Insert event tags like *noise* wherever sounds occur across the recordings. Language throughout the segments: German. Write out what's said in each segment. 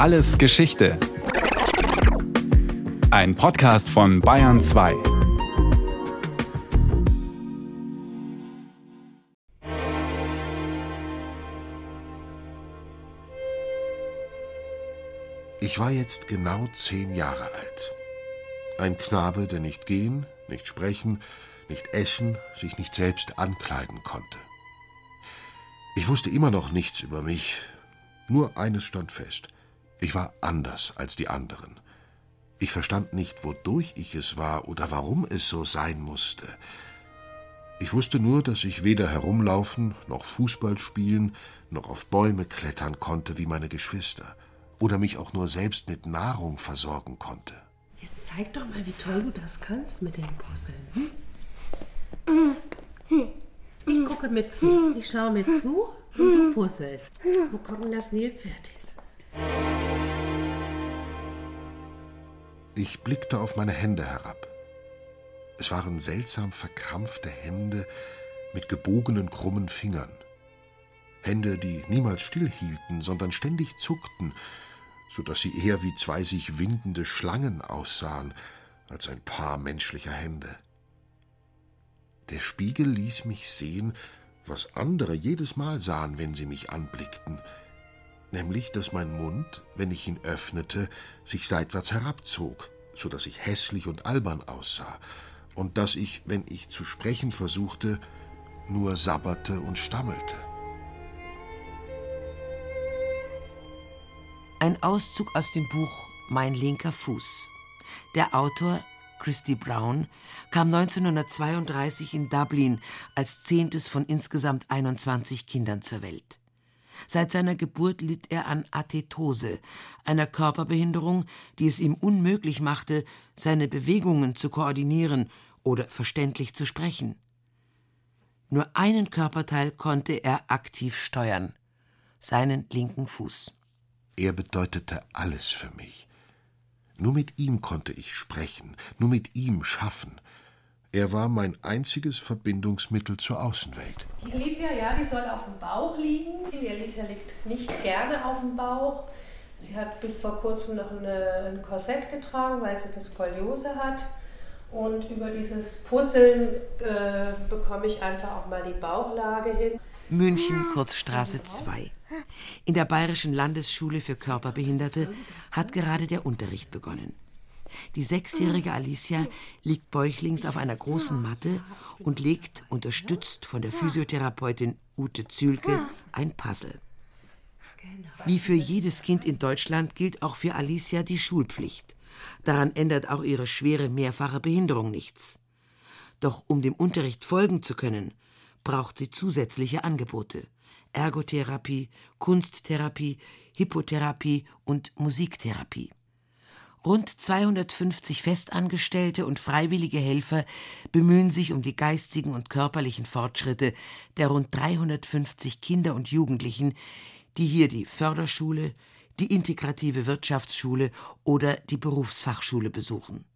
Alles Geschichte. Ein Podcast von Bayern 2. Ich war jetzt genau zehn Jahre alt. Ein Knabe, der nicht gehen, nicht sprechen, nicht essen, sich nicht selbst ankleiden konnte. Ich wusste immer noch nichts über mich, nur eines stand fest. Ich war anders als die anderen. Ich verstand nicht, wodurch ich es war oder warum es so sein musste. Ich wusste nur, dass ich weder herumlaufen, noch Fußball spielen, noch auf Bäume klettern konnte wie meine Geschwister oder mich auch nur selbst mit Nahrung versorgen konnte. Jetzt zeig doch mal, wie toll du das kannst mit den Puzzeln. Hm? Ich gucke mit zu. Ich schaue mit zu und du puzzelst. Wo kommt denn das Nilpferd hin? Ich blickte auf meine Hände herab. Es waren seltsam verkrampfte Hände mit gebogenen, krummen Fingern. Hände, die niemals stillhielten, sondern ständig zuckten, so dass sie eher wie zwei sich windende Schlangen aussahen als ein Paar menschlicher Hände. Der Spiegel ließ mich sehen, was andere jedes Mal sahen, wenn sie mich anblickten, nämlich dass mein Mund, wenn ich ihn öffnete, sich seitwärts herabzog, so dass ich hässlich und albern aussah, und dass ich, wenn ich zu sprechen versuchte, nur sabberte und stammelte. Ein Auszug aus dem Buch Mein linker Fuß. Der Autor Christy Brown kam 1932 in Dublin als zehntes von insgesamt 21 Kindern zur Welt. Seit seiner Geburt litt er an Athetose, einer Körperbehinderung, die es ihm unmöglich machte, seine Bewegungen zu koordinieren oder verständlich zu sprechen. Nur einen Körperteil konnte er aktiv steuern, seinen linken Fuß. Er bedeutete alles für mich. Nur mit ihm konnte ich sprechen, nur mit ihm schaffen. Er war mein einziges Verbindungsmittel zur Außenwelt. Die Alicia, ja, die soll auf dem Bauch liegen. Die Alicia liegt nicht gerne auf dem Bauch. Sie hat bis vor kurzem noch eine, ein Korsett getragen, weil sie das Skoliose hat. Und über dieses Puzzeln äh, bekomme ich einfach auch mal die Bauchlage hin. München, Kurzstraße 2. In der Bayerischen Landesschule für Körperbehinderte hat gerade der Unterricht begonnen. Die sechsjährige Alicia liegt bäuchlings auf einer großen Matte und legt, unterstützt von der Physiotherapeutin Ute Zülke, ein Puzzle. Wie für jedes Kind in Deutschland gilt auch für Alicia die Schulpflicht. Daran ändert auch ihre schwere mehrfache Behinderung nichts. Doch um dem Unterricht folgen zu können, braucht sie zusätzliche Angebote. Ergotherapie, Kunsttherapie, Hippotherapie und Musiktherapie. Rund 250 Festangestellte und freiwillige Helfer bemühen sich um die geistigen und körperlichen Fortschritte der rund 350 Kinder und Jugendlichen, die hier die Förderschule, die integrative Wirtschaftsschule oder die Berufsfachschule besuchen.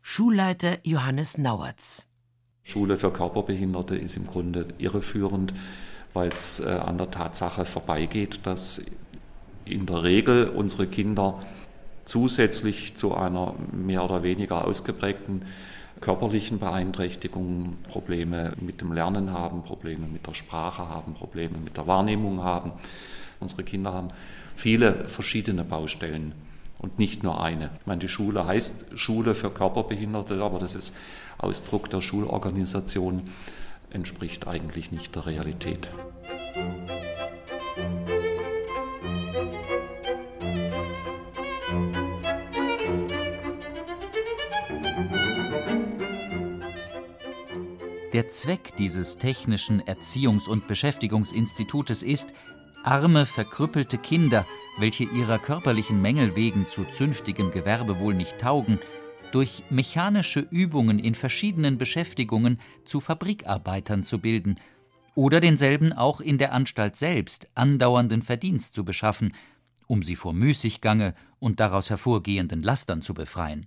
Schulleiter Johannes Nauertz. Schule für Körperbehinderte ist im Grunde irreführend, weil es äh, an der Tatsache vorbeigeht, dass in der Regel unsere Kinder zusätzlich zu einer mehr oder weniger ausgeprägten körperlichen Beeinträchtigung Probleme mit dem Lernen haben, Probleme mit der Sprache haben, Probleme mit der Wahrnehmung haben. Unsere Kinder haben viele verschiedene Baustellen und nicht nur eine. Ich meine, die Schule heißt Schule für Körperbehinderte, aber das ist Ausdruck der Schulorganisation, entspricht eigentlich nicht der Realität. Der Zweck dieses technischen Erziehungs- und Beschäftigungsinstitutes ist, arme, verkrüppelte Kinder, welche ihrer körperlichen Mängel wegen zu zünftigem Gewerbe wohl nicht taugen, durch mechanische Übungen in verschiedenen Beschäftigungen zu Fabrikarbeitern zu bilden oder denselben auch in der Anstalt selbst andauernden Verdienst zu beschaffen, um sie vor Müßiggange und daraus hervorgehenden Lastern zu befreien.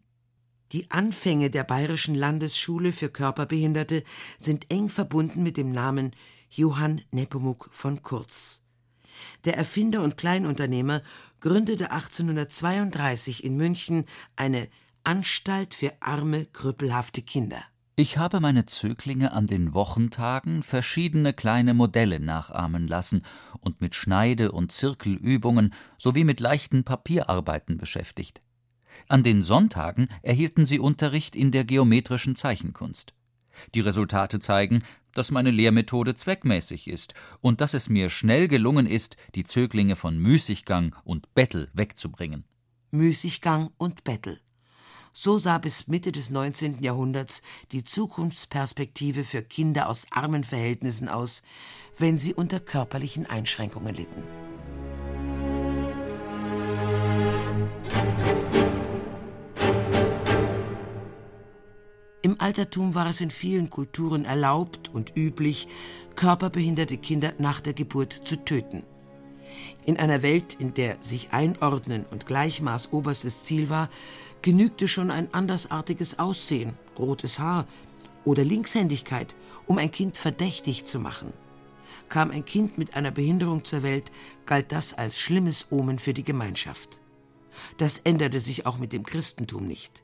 Die Anfänge der Bayerischen Landesschule für Körperbehinderte sind eng verbunden mit dem Namen Johann Nepomuk von Kurz. Der Erfinder und Kleinunternehmer gründete 1832 in München eine Anstalt für arme, krüppelhafte Kinder. Ich habe meine Zöglinge an den Wochentagen verschiedene kleine Modelle nachahmen lassen und mit Schneide- und Zirkelübungen sowie mit leichten Papierarbeiten beschäftigt. An den Sonntagen erhielten sie Unterricht in der geometrischen Zeichenkunst. Die Resultate zeigen, dass meine Lehrmethode zweckmäßig ist und dass es mir schnell gelungen ist, die Zöglinge von Müßiggang und Bettel wegzubringen. Müßiggang und Bettel. So sah bis Mitte des 19. Jahrhunderts die Zukunftsperspektive für Kinder aus armen Verhältnissen aus, wenn sie unter körperlichen Einschränkungen litten. Altertum war es in vielen Kulturen erlaubt und üblich, körperbehinderte Kinder nach der Geburt zu töten. In einer Welt, in der sich einordnen und Gleichmaß oberstes Ziel war, genügte schon ein andersartiges Aussehen, rotes Haar oder Linkshändigkeit, um ein Kind verdächtig zu machen. Kam ein Kind mit einer Behinderung zur Welt, galt das als schlimmes Omen für die Gemeinschaft. Das änderte sich auch mit dem Christentum nicht.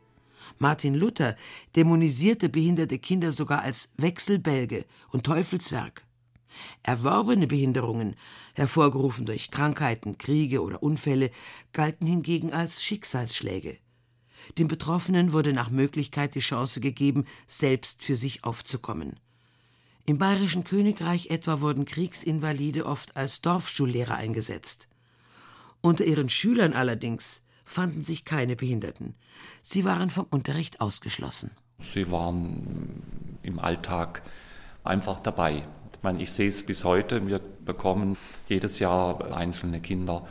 Martin Luther dämonisierte behinderte Kinder sogar als Wechselbälge und Teufelswerk. Erworbene Behinderungen, hervorgerufen durch Krankheiten, Kriege oder Unfälle, galten hingegen als Schicksalsschläge. Dem Betroffenen wurde nach Möglichkeit die Chance gegeben, selbst für sich aufzukommen. Im Bayerischen Königreich etwa wurden Kriegsinvalide oft als Dorfschullehrer eingesetzt. Unter ihren Schülern allerdings fanden sich keine Behinderten. Sie waren vom Unterricht ausgeschlossen. Sie waren im Alltag einfach dabei. Ich meine, ich sehe es bis heute. Wir bekommen jedes Jahr einzelne Kinder,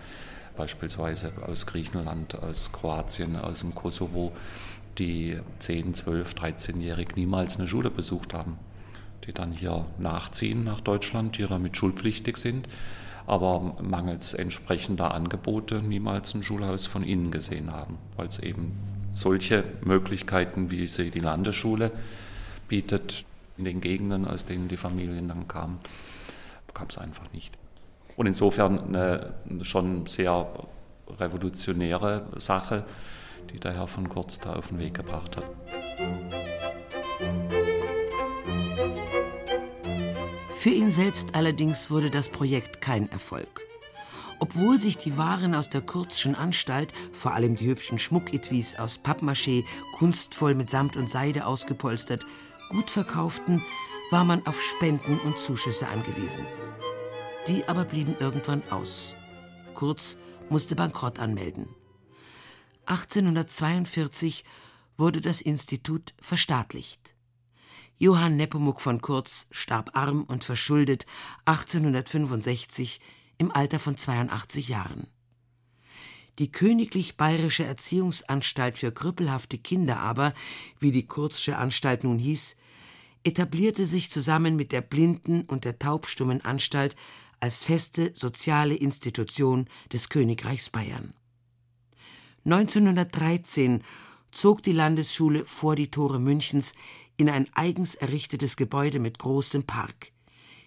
beispielsweise aus Griechenland, aus Kroatien, aus dem Kosovo, die 10, 12, 13-jährig niemals eine Schule besucht haben, die dann hier nachziehen nach Deutschland, die damit schulpflichtig sind aber mangels entsprechender Angebote niemals ein Schulhaus von innen gesehen haben, weil es eben solche Möglichkeiten, wie sie die Landesschule bietet, in den Gegenden, aus denen die Familien dann kamen, gab es einfach nicht. Und insofern eine schon sehr revolutionäre Sache, die der Herr von Kurz da auf den Weg gebracht hat. Für ihn selbst allerdings wurde das Projekt kein Erfolg. Obwohl sich die Waren aus der Kurzschen Anstalt, vor allem die hübschen Schmucketwies aus Pappmaché, kunstvoll mit Samt und Seide ausgepolstert, gut verkauften, war man auf Spenden und Zuschüsse angewiesen. Die aber blieben irgendwann aus. Kurz musste Bankrott anmelden. 1842 wurde das Institut verstaatlicht. Johann Nepomuk von Kurz starb arm und verschuldet 1865 im Alter von 82 Jahren. Die Königlich Bayerische Erziehungsanstalt für krüppelhafte Kinder aber, wie die Kurzsche Anstalt nun hieß, etablierte sich zusammen mit der Blinden- und der Taubstummen Anstalt als feste soziale Institution des Königreichs Bayern. 1913 zog die Landesschule vor die Tore Münchens in ein eigens errichtetes Gebäude mit großem Park.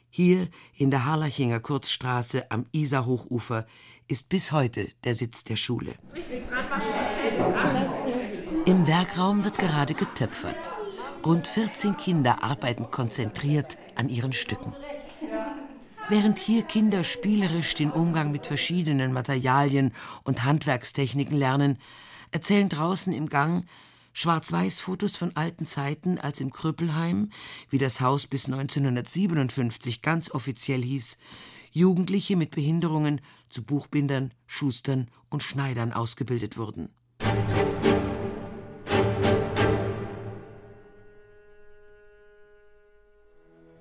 Hier in der Harlachinger Kurzstraße am Isarhochufer ist bis heute der Sitz der Schule. Im Werkraum wird gerade getöpfert. Rund 14 Kinder arbeiten konzentriert an ihren Stücken. Während hier Kinder spielerisch den Umgang mit verschiedenen Materialien und Handwerkstechniken lernen, erzählen draußen im Gang Schwarz-Weiß-Fotos von alten Zeiten, als im Krüppelheim, wie das Haus bis 1957 ganz offiziell hieß, Jugendliche mit Behinderungen zu Buchbindern, Schustern und Schneidern ausgebildet wurden.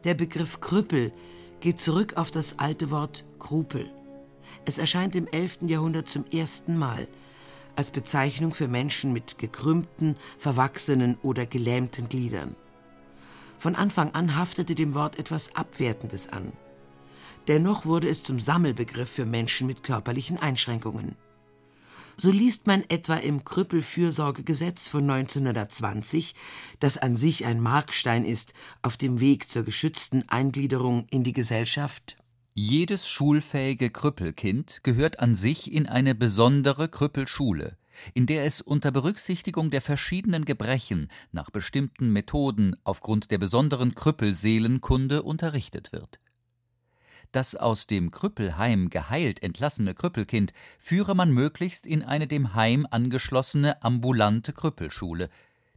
Der Begriff Krüppel geht zurück auf das alte Wort Krupel. Es erscheint im 11. Jahrhundert zum ersten Mal – als Bezeichnung für Menschen mit gekrümmten, verwachsenen oder gelähmten Gliedern. Von Anfang an haftete dem Wort etwas Abwertendes an. Dennoch wurde es zum Sammelbegriff für Menschen mit körperlichen Einschränkungen. So liest man etwa im Krüppelfürsorgegesetz von 1920, das an sich ein Markstein ist auf dem Weg zur geschützten Eingliederung in die Gesellschaft. Jedes schulfähige Krüppelkind gehört an sich in eine besondere Krüppelschule, in der es unter Berücksichtigung der verschiedenen Gebrechen nach bestimmten Methoden aufgrund der besonderen Krüppelseelenkunde unterrichtet wird. Das aus dem Krüppelheim geheilt entlassene Krüppelkind führe man möglichst in eine dem Heim angeschlossene ambulante Krüppelschule,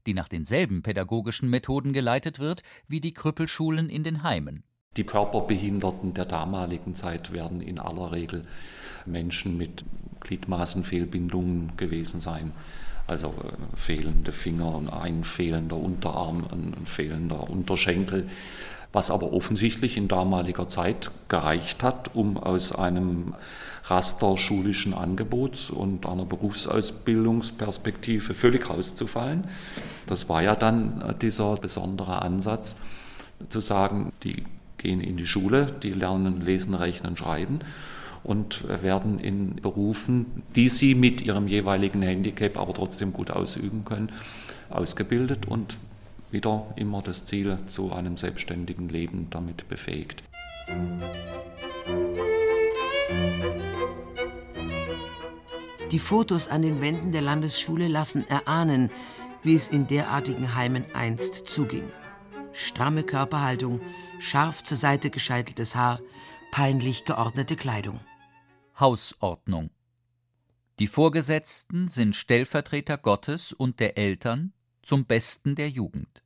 die nach denselben pädagogischen Methoden geleitet wird wie die Krüppelschulen in den Heimen. Die Körperbehinderten der damaligen Zeit werden in aller Regel Menschen mit Gliedmaßenfehlbindungen gewesen sein. Also äh, fehlende Finger, ein fehlender Unterarm, ein fehlender Unterschenkel. Was aber offensichtlich in damaliger Zeit gereicht hat, um aus einem Raster schulischen Angebots und einer Berufsausbildungsperspektive völlig rauszufallen. Das war ja dann äh, dieser besondere Ansatz, zu sagen, die gehen in die Schule, die lernen lesen, rechnen, schreiben und werden in Berufen, die sie mit ihrem jeweiligen Handicap aber trotzdem gut ausüben können, ausgebildet und wieder immer das Ziel zu einem selbstständigen Leben damit befähigt. Die Fotos an den Wänden der Landesschule lassen erahnen, wie es in derartigen Heimen einst zuging. Stramme Körperhaltung, scharf zur Seite gescheiteltes Haar, peinlich geordnete Kleidung. Hausordnung. Die Vorgesetzten sind Stellvertreter Gottes und der Eltern zum Besten der Jugend.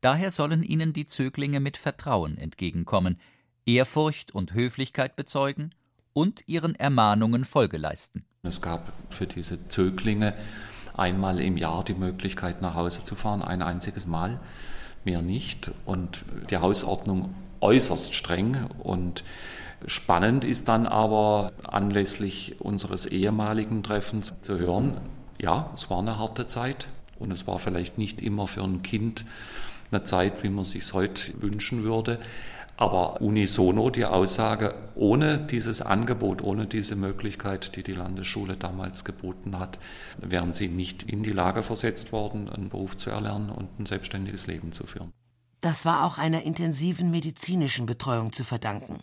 Daher sollen ihnen die Zöglinge mit Vertrauen entgegenkommen, Ehrfurcht und Höflichkeit bezeugen und ihren Ermahnungen Folge leisten. Es gab für diese Zöglinge einmal im Jahr die Möglichkeit, nach Hause zu fahren, ein einziges Mal, mehr nicht. Und die Hausordnung äußerst streng und spannend ist dann aber anlässlich unseres ehemaligen Treffens zu hören, ja, es war eine harte Zeit und es war vielleicht nicht immer für ein Kind eine Zeit, wie man sich heute wünschen würde. Aber unisono die Aussage, ohne dieses Angebot, ohne diese Möglichkeit, die die Landesschule damals geboten hat, wären sie nicht in die Lage versetzt worden, einen Beruf zu erlernen und ein selbstständiges Leben zu führen. Das war auch einer intensiven medizinischen Betreuung zu verdanken.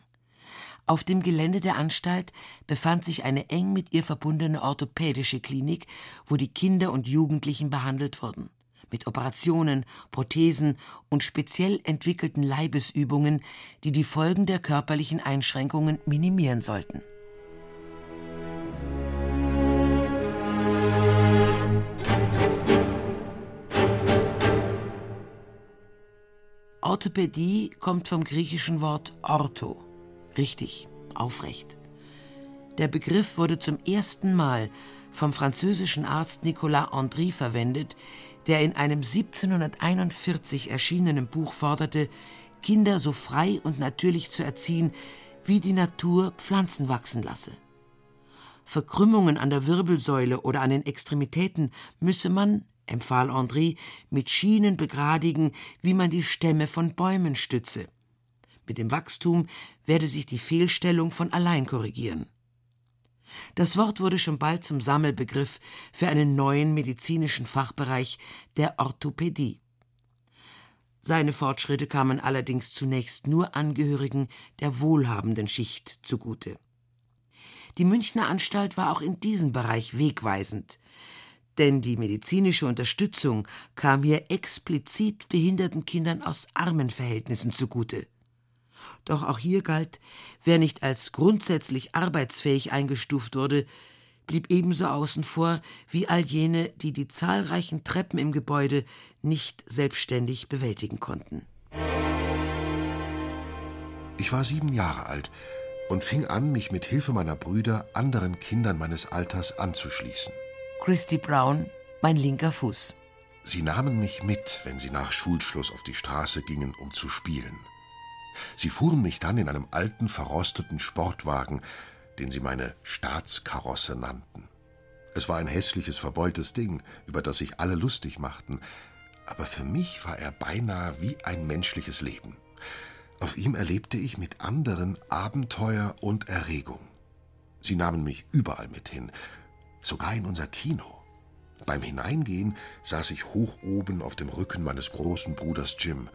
Auf dem Gelände der Anstalt befand sich eine eng mit ihr verbundene orthopädische Klinik, wo die Kinder und Jugendlichen behandelt wurden mit Operationen, Prothesen und speziell entwickelten Leibesübungen, die die Folgen der körperlichen Einschränkungen minimieren sollten. Orthopädie kommt vom griechischen Wort ortho, richtig, aufrecht. Der Begriff wurde zum ersten Mal vom französischen Arzt Nicolas Andry verwendet, der in einem 1741 erschienenen Buch forderte, Kinder so frei und natürlich zu erziehen, wie die Natur Pflanzen wachsen lasse. Verkrümmungen an der Wirbelsäule oder an den Extremitäten müsse man, empfahl André, mit Schienen begradigen, wie man die Stämme von Bäumen stütze. Mit dem Wachstum werde sich die Fehlstellung von allein korrigieren. Das Wort wurde schon bald zum Sammelbegriff für einen neuen medizinischen Fachbereich der Orthopädie. Seine Fortschritte kamen allerdings zunächst nur Angehörigen der wohlhabenden Schicht zugute. Die Münchner Anstalt war auch in diesem Bereich wegweisend, denn die medizinische Unterstützung kam hier explizit behinderten Kindern aus armen Verhältnissen zugute. Doch auch hier galt, wer nicht als grundsätzlich arbeitsfähig eingestuft wurde, blieb ebenso außen vor wie all jene, die die zahlreichen Treppen im Gebäude nicht selbstständig bewältigen konnten. Ich war sieben Jahre alt und fing an, mich mit Hilfe meiner Brüder anderen Kindern meines Alters anzuschließen. Christy Brown, mein linker Fuß. Sie nahmen mich mit, wenn sie nach Schulschluss auf die Straße gingen, um zu spielen. Sie fuhren mich dann in einem alten, verrosteten Sportwagen, den sie meine Staatskarosse nannten. Es war ein hässliches, verbeultes Ding, über das sich alle lustig machten, aber für mich war er beinahe wie ein menschliches Leben. Auf ihm erlebte ich mit anderen Abenteuer und Erregung. Sie nahmen mich überall mit hin, sogar in unser Kino. Beim Hineingehen saß ich hoch oben auf dem Rücken meines großen Bruders Jim,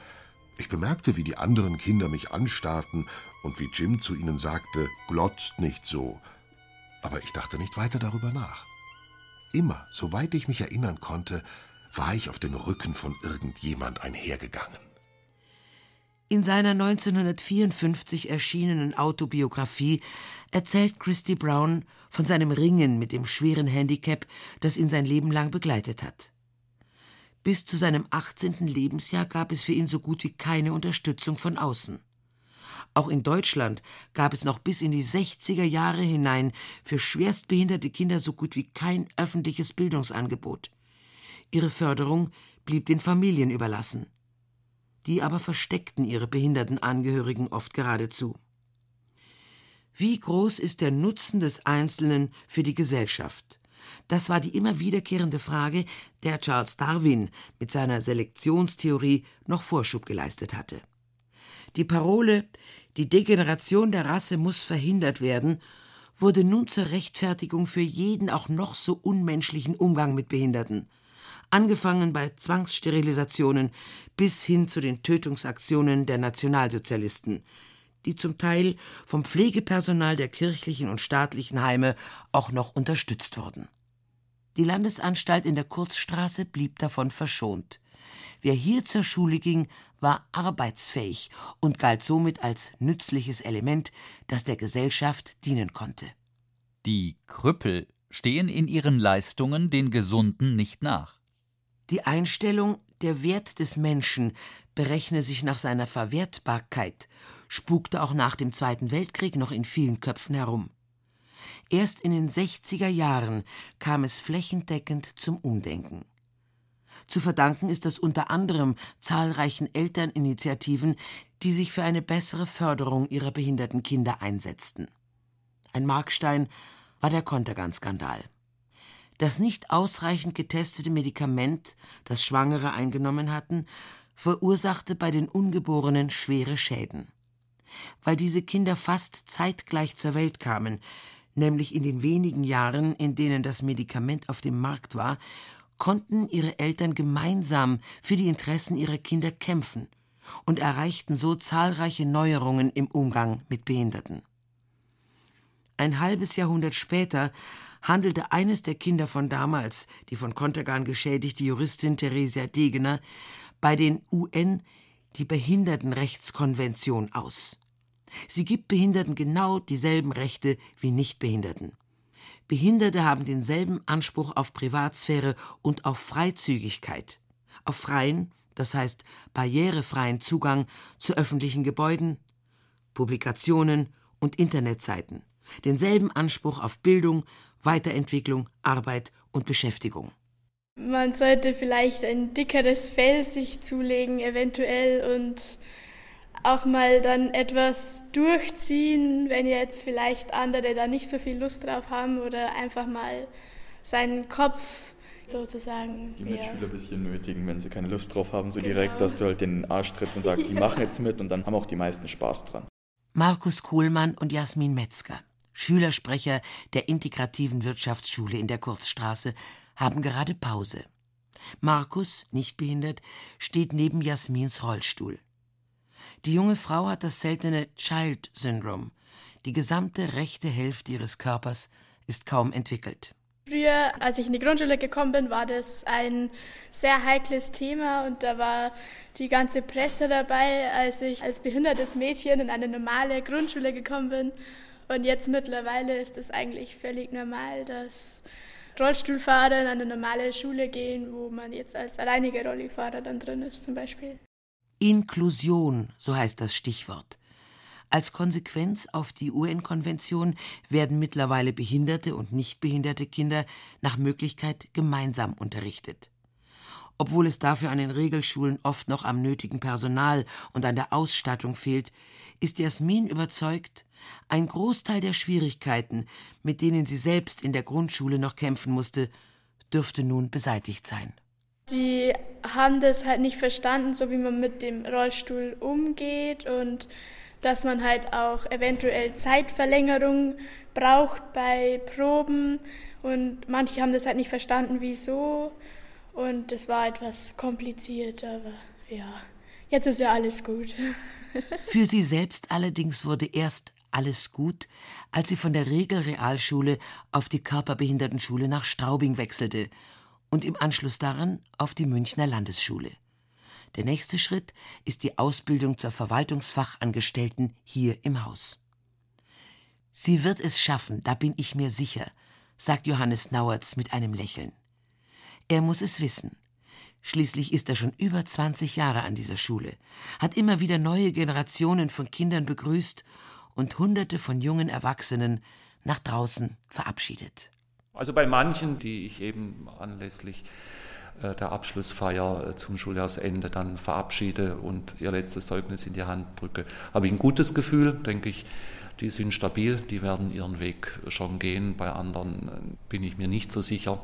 Ich bemerkte, wie die anderen Kinder mich anstarrten und wie Jim zu ihnen sagte, glotzt nicht so. Aber ich dachte nicht weiter darüber nach. Immer, soweit ich mich erinnern konnte, war ich auf den Rücken von irgendjemand einhergegangen. In seiner 1954 erschienenen Autobiografie erzählt Christy Brown von seinem Ringen mit dem schweren Handicap, das ihn sein Leben lang begleitet hat. Bis zu seinem 18. Lebensjahr gab es für ihn so gut wie keine Unterstützung von außen. Auch in Deutschland gab es noch bis in die 60er Jahre hinein für schwerstbehinderte Kinder so gut wie kein öffentliches Bildungsangebot. Ihre Förderung blieb den Familien überlassen. Die aber versteckten ihre behinderten Angehörigen oft geradezu. Wie groß ist der Nutzen des Einzelnen für die Gesellschaft? Das war die immer wiederkehrende Frage, der Charles Darwin mit seiner Selektionstheorie noch Vorschub geleistet hatte. Die Parole Die Degeneration der Rasse muss verhindert werden, wurde nun zur Rechtfertigung für jeden auch noch so unmenschlichen Umgang mit Behinderten, angefangen bei Zwangssterilisationen bis hin zu den Tötungsaktionen der Nationalsozialisten, die zum Teil vom Pflegepersonal der kirchlichen und staatlichen Heime auch noch unterstützt wurden. Die Landesanstalt in der Kurzstraße blieb davon verschont. Wer hier zur Schule ging, war arbeitsfähig und galt somit als nützliches Element, das der Gesellschaft dienen konnte. Die Krüppel stehen in ihren Leistungen den Gesunden nicht nach. Die Einstellung, der Wert des Menschen berechne sich nach seiner Verwertbarkeit, spukte auch nach dem Zweiten Weltkrieg noch in vielen Köpfen herum. Erst in den 60er Jahren kam es flächendeckend zum Umdenken. Zu verdanken ist das unter anderem zahlreichen Elterninitiativen, die sich für eine bessere Förderung ihrer behinderten Kinder einsetzten. Ein Markstein war der Kontergan-Skandal. Das nicht ausreichend getestete Medikament, das Schwangere eingenommen hatten, verursachte bei den Ungeborenen schwere Schäden. Weil diese Kinder fast zeitgleich zur Welt kamen, nämlich in den wenigen Jahren, in denen das Medikament auf dem Markt war, konnten ihre Eltern gemeinsam für die Interessen ihrer Kinder kämpfen und erreichten so zahlreiche Neuerungen im Umgang mit Behinderten. Ein halbes Jahrhundert später handelte eines der Kinder von damals, die von Kontergan geschädigte Juristin Theresia Degener, bei den UN die Behindertenrechtskonvention aus. Sie gibt Behinderten genau dieselben Rechte wie Nichtbehinderten. Behinderte haben denselben Anspruch auf Privatsphäre und auf Freizügigkeit, auf freien, das heißt barrierefreien Zugang zu öffentlichen Gebäuden, Publikationen und Internetseiten, denselben Anspruch auf Bildung, Weiterentwicklung, Arbeit und Beschäftigung. Man sollte vielleicht ein dickeres Fell sich zulegen, eventuell, und auch mal dann etwas durchziehen, wenn jetzt vielleicht andere da nicht so viel Lust drauf haben oder einfach mal seinen Kopf sozusagen. Die Mitschüler ein bisschen nötigen, wenn sie keine Lust drauf haben, so genau. direkt, dass du halt den Arsch trittst und sagst, die *laughs* machen jetzt mit und dann haben auch die meisten Spaß dran. Markus Kuhlmann und Jasmin Metzger, Schülersprecher der integrativen Wirtschaftsschule in der Kurzstraße, haben gerade Pause. Markus, nicht behindert, steht neben Jasmins Rollstuhl. Die junge Frau hat das seltene Child Syndrome. Die gesamte rechte Hälfte ihres Körpers ist kaum entwickelt. Früher, als ich in die Grundschule gekommen bin, war das ein sehr heikles Thema und da war die ganze Presse dabei, als ich als behindertes Mädchen in eine normale Grundschule gekommen bin. Und jetzt mittlerweile ist es eigentlich völlig normal, dass Rollstuhlfahrer in eine normale Schule gehen, wo man jetzt als alleiniger Rollifahrer dann drin ist zum Beispiel. Inklusion, so heißt das Stichwort. Als Konsequenz auf die UN-Konvention werden mittlerweile behinderte und nicht behinderte Kinder nach Möglichkeit gemeinsam unterrichtet. Obwohl es dafür an den Regelschulen oft noch am nötigen Personal und an der Ausstattung fehlt, ist Jasmin überzeugt, ein Großteil der Schwierigkeiten, mit denen sie selbst in der Grundschule noch kämpfen musste, dürfte nun beseitigt sein. Die haben das halt nicht verstanden, so wie man mit dem Rollstuhl umgeht und dass man halt auch eventuell Zeitverlängerung braucht bei Proben und manche haben das halt nicht verstanden, wieso und es war etwas kompliziert, aber ja. Jetzt ist ja alles gut. *laughs* Für sie selbst allerdings wurde erst alles gut, als sie von der Regelrealschule auf die Körperbehindertenschule nach Straubing wechselte und im Anschluss daran auf die Münchner Landesschule. Der nächste Schritt ist die Ausbildung zur Verwaltungsfachangestellten hier im Haus. Sie wird es schaffen, da bin ich mir sicher, sagt Johannes Nauertz mit einem Lächeln. Er muss es wissen. Schließlich ist er schon über 20 Jahre an dieser Schule, hat immer wieder neue Generationen von Kindern begrüßt und Hunderte von jungen Erwachsenen nach draußen verabschiedet. Also bei manchen, die ich eben anlässlich äh, der Abschlussfeier äh, zum Schuljahrsende dann verabschiede und ihr letztes Zeugnis in die Hand drücke, habe ich ein gutes Gefühl, denke ich. Die sind stabil, die werden ihren Weg schon gehen. Bei anderen äh, bin ich mir nicht so sicher.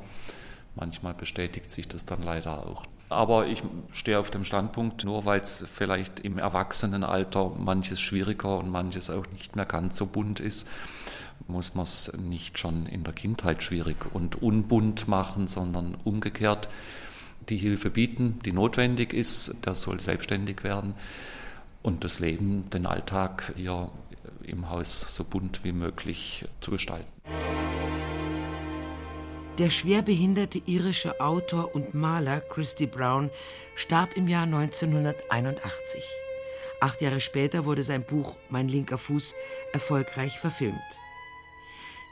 Manchmal bestätigt sich das dann leider auch. Aber ich stehe auf dem Standpunkt, nur weil es vielleicht im Erwachsenenalter manches schwieriger und manches auch nicht mehr ganz so bunt ist, muss man es nicht schon in der Kindheit schwierig und unbunt machen, sondern umgekehrt die Hilfe bieten, die notwendig ist. Das soll selbstständig werden und das Leben, den Alltag hier im Haus so bunt wie möglich zu gestalten. Der schwerbehinderte irische Autor und Maler Christy Brown starb im Jahr 1981. Acht Jahre später wurde sein Buch Mein linker Fuß erfolgreich verfilmt.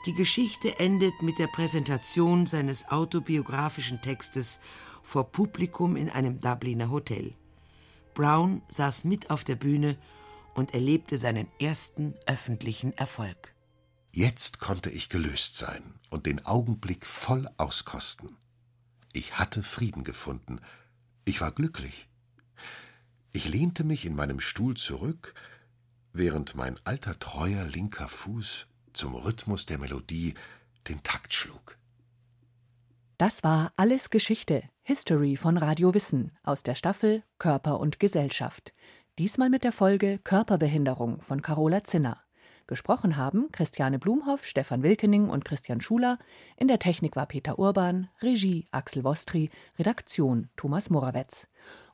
Die Geschichte endet mit der Präsentation seines autobiografischen Textes vor Publikum in einem Dubliner Hotel. Brown saß mit auf der Bühne und erlebte seinen ersten öffentlichen Erfolg. Jetzt konnte ich gelöst sein und den Augenblick voll auskosten. Ich hatte Frieden gefunden. Ich war glücklich. Ich lehnte mich in meinem Stuhl zurück, während mein alter treuer linker Fuß zum Rhythmus der Melodie den Takt schlug. Das war Alles Geschichte, History von Radio Wissen aus der Staffel Körper und Gesellschaft. Diesmal mit der Folge Körperbehinderung von Carola Zinner. Gesprochen haben Christiane Blumhoff, Stefan Wilkening und Christian Schuler. In der Technik war Peter Urban, Regie Axel Wostri, Redaktion Thomas Morawetz.